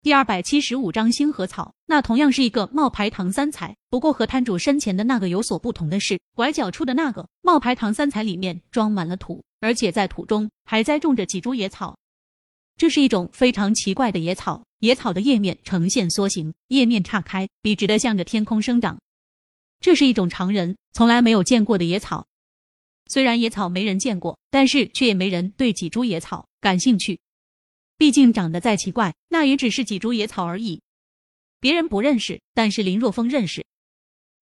第二百七十五章星河草，那同样是一个冒牌唐三彩，不过和摊主身前的那个有所不同的是，拐角处的那个冒牌唐三彩里面装满了土，而且在土中还栽种着几株野草。这是一种非常奇怪的野草，野草的叶面呈现梭形，叶面岔开，笔直的向着天空生长。这是一种常人从来没有见过的野草。虽然野草没人见过，但是却也没人对几株野草感兴趣。毕竟长得再奇怪，那也只是几株野草而已。别人不认识，但是林若风认识。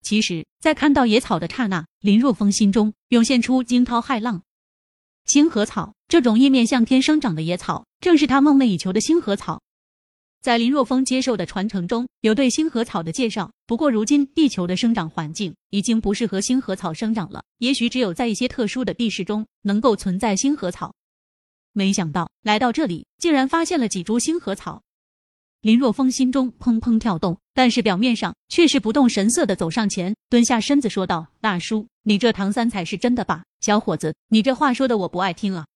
其实，在看到野草的刹那，林若风心中涌现出惊涛骇浪。星河草这种叶面向天生长的野草，正是他梦寐以求的星河草。在林若风接受的传承中有对星河草的介绍，不过如今地球的生长环境已经不适合星河草生长了，也许只有在一些特殊的地势中能够存在星河草。没想到来到这里，竟然发现了几株星河草。林若风心中砰砰跳动，但是表面上却是不动神色的走上前，蹲下身子说道：“大叔，你这唐三彩是真的吧？小伙子，你这话说的我不爱听啊。”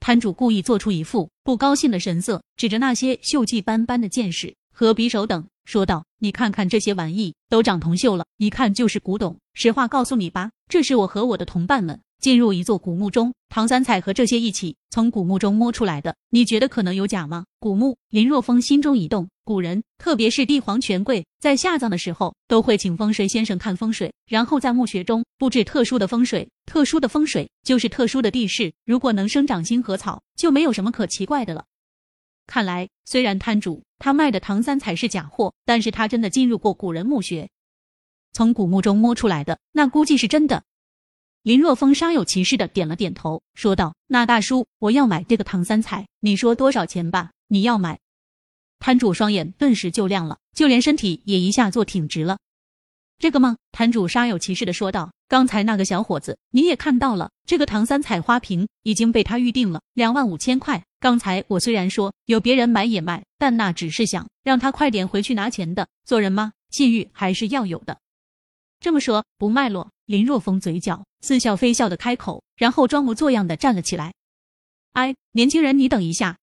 摊主故意做出一副不高兴的神色，指着那些锈迹斑斑的剑士和匕首等，说道：“你看看这些玩意，都长铜锈了，一看就是古董。实话告诉你吧，这是我和我的同伴们进入一座古墓中，唐三彩和这些一起从古墓中摸出来的。你觉得可能有假吗？”古墓，林若风心中一动。古人，特别是帝皇权贵，在下葬的时候，都会请风水先生看风水，然后在墓穴中布置特殊的风水。特殊的风水就是特殊的地势，如果能生长星河草，就没有什么可奇怪的了。看来，虽然摊主他卖的唐三彩是假货，但是他真的进入过古人墓穴，从古墓中摸出来的，那估计是真的。林若风煞有其事的点了点头，说道：“那大叔，我要买这个唐三彩，你说多少钱吧？你要买？”摊主双眼顿时就亮了，就连身体也一下坐挺直了。这个吗？摊主煞有其事的说道：“刚才那个小伙子，你也看到了，这个唐三彩花瓶已经被他预定了，两万五千块。刚才我虽然说有别人买也卖，但那只是想让他快点回去拿钱的。做人嘛，信誉还是要有的。这么说不卖咯。”林若风嘴角似笑非笑的开口，然后装模作样的站了起来。哎，年轻人，你等一下。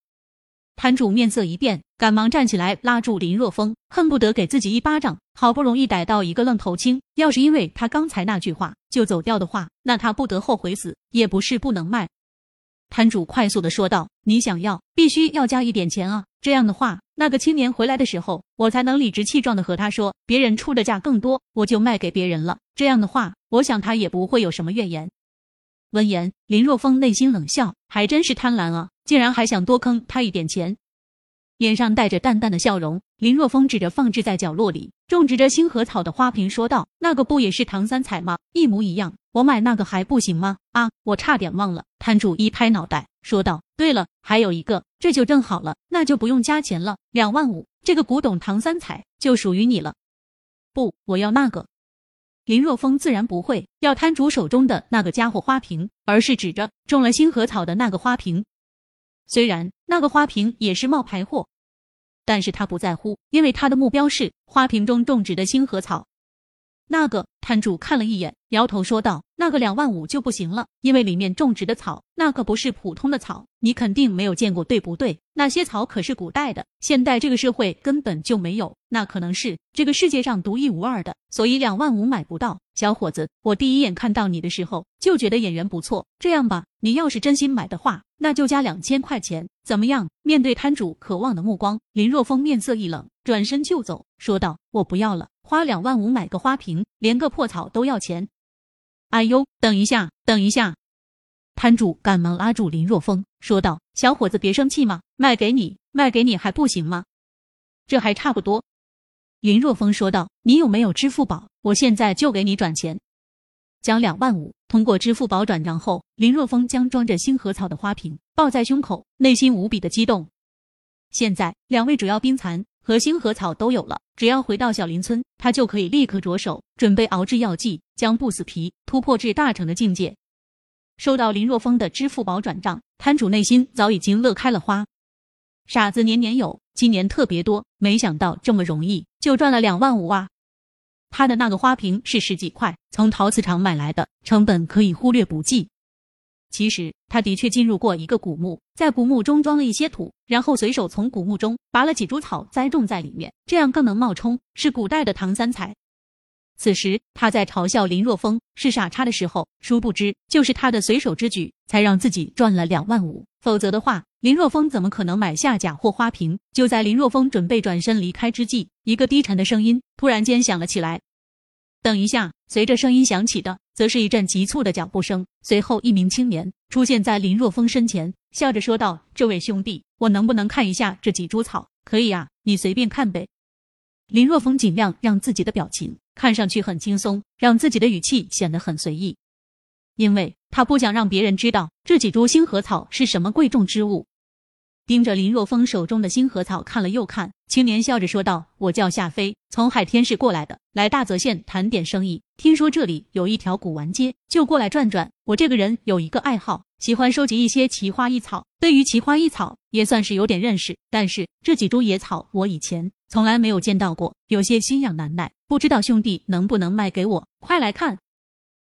摊主面色一变，赶忙站起来拉住林若风，恨不得给自己一巴掌。好不容易逮到一个愣头青，要是因为他刚才那句话就走掉的话，那他不得后悔死也不是不能卖。摊主快速的说道：“你想要，必须要加一点钱啊！这样的话，那个青年回来的时候，我才能理直气壮的和他说，别人出的价更多，我就卖给别人了。这样的话，我想他也不会有什么怨言。”闻言，林若风内心冷笑，还真是贪婪啊！竟然还想多坑他一点钱，脸上带着淡淡的笑容。林若风指着放置在角落里种植着星河草的花瓶说道：“那个不也是唐三彩吗？一模一样，我买那个还不行吗？”啊，我差点忘了。摊主一拍脑袋说道：“对了，还有一个，这就正好了，那就不用加钱了，两万五，这个古董唐三彩就属于你了。”不，我要那个。林若风自然不会要摊主手中的那个家伙花瓶，而是指着种了星河草的那个花瓶。虽然那个花瓶也是冒牌货，但是他不在乎，因为他的目标是花瓶中种植的星河草。那个摊主看了一眼，摇头说道：“那个两万五就不行了，因为里面种植的草，那可不是普通的草，你肯定没有见过，对不对？那些草可是古代的，现代这个社会根本就没有，那可能是这个世界上独一无二的，所以两万五买不到。小伙子，我第一眼看到你的时候就觉得眼缘不错，这样吧，你要是真心买的话，那就加两千块钱，怎么样？”面对摊主渴望的目光，林若风面色一冷，转身就走，说道：“我不要了。”花两万五买个花瓶，连个破草都要钱。哎呦，等一下，等一下！摊主赶忙拉住林若风，说道：“小伙子，别生气嘛，卖给你，卖给你还不行吗？这还差不多。”林若风说道：“你有没有支付宝？我现在就给你转钱。”将两万五通过支付宝转账后，林若风将装着星河草的花瓶抱在胸口，内心无比的激动。现在两位主要冰蚕。和星河草都有了，只要回到小林村，他就可以立刻着手准备熬制药剂，将不死皮突破至大成的境界。收到林若风的支付宝转账，摊主内心早已经乐开了花。傻子年年有，今年特别多，没想到这么容易就赚了两万五啊！他的那个花瓶是十几块，从陶瓷厂买来的，成本可以忽略不计。其实他的确进入过一个古墓，在古墓中装了一些土，然后随手从古墓中拔了几株草栽种在里面，这样更能冒充是古代的唐三彩。此时他在嘲笑林若风是傻叉的时候，殊不知就是他的随手之举，才让自己赚了两万五。否则的话，林若风怎么可能买下假货花瓶？就在林若风准备转身离开之际，一个低沉的声音突然间响了起来。等一下，随着声音响起的，则是一阵急促的脚步声。随后，一名青年出现在林若风身前，笑着说道：“这位兄弟，我能不能看一下这几株草？可以啊，你随便看呗。”林若风尽量让自己的表情。看上去很轻松，让自己的语气显得很随意，因为他不想让别人知道这几株星河草是什么贵重之物。盯着林若风手中的星河草看了又看，青年笑着说道：“我叫夏飞，从海天市过来的，来大泽县谈点生意。听说这里有一条古玩街，就过来转转。我这个人有一个爱好，喜欢收集一些奇花异草。对于奇花异草，也算是有点认识。但是这几株野草，我以前从来没有见到过，有些心痒难耐。不知道兄弟能不能卖给我？快来看，